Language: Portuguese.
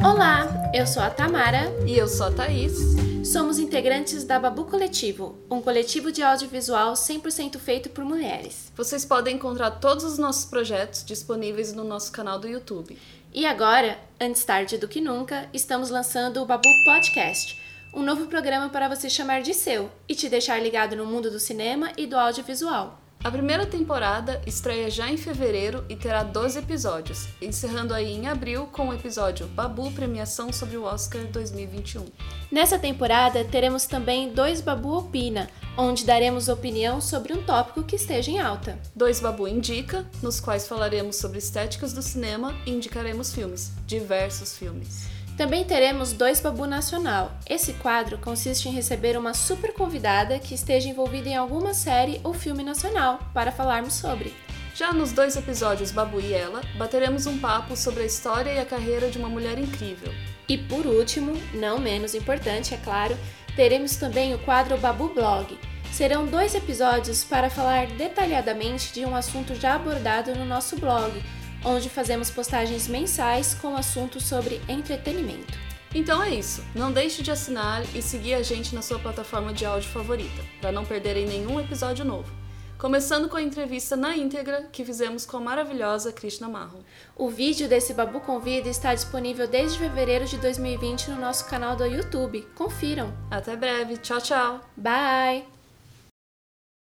Olá, eu sou a Tamara E eu sou a Thaís. Somos integrantes da Babu Coletivo, um coletivo de audiovisual 100% feito por mulheres. Vocês podem encontrar todos os nossos projetos disponíveis no nosso canal do YouTube. E agora, antes tarde do que nunca, estamos lançando o Babu Podcast, um novo programa para você chamar de seu e te deixar ligado no mundo do cinema e do audiovisual. A primeira temporada estreia já em fevereiro e terá 12 episódios, encerrando aí em abril com o episódio Babu Premiação sobre o Oscar 2021. Nessa temporada, teremos também dois Babu Opina, onde daremos opinião sobre um tópico que esteja em alta. Dois Babu Indica, nos quais falaremos sobre estéticas do cinema e indicaremos filmes, diversos filmes. Também teremos dois Babu Nacional. Esse quadro consiste em receber uma super convidada que esteja envolvida em alguma série ou filme nacional para falarmos sobre. Já nos dois episódios Babu e Ela, bateremos um papo sobre a história e a carreira de uma mulher incrível. E por último, não menos importante, é claro, teremos também o quadro Babu Blog. Serão dois episódios para falar detalhadamente de um assunto já abordado no nosso blog, onde fazemos postagens mensais com assuntos sobre entretenimento. Então é isso. Não deixe de assinar e seguir a gente na sua plataforma de áudio favorita, para não perderem nenhum episódio novo. Começando com a entrevista na íntegra que fizemos com a maravilhosa Krishna Marron. O vídeo desse Babu Convida está disponível desde fevereiro de 2020 no nosso canal do YouTube. Confiram. Até breve. Tchau, tchau. Bye!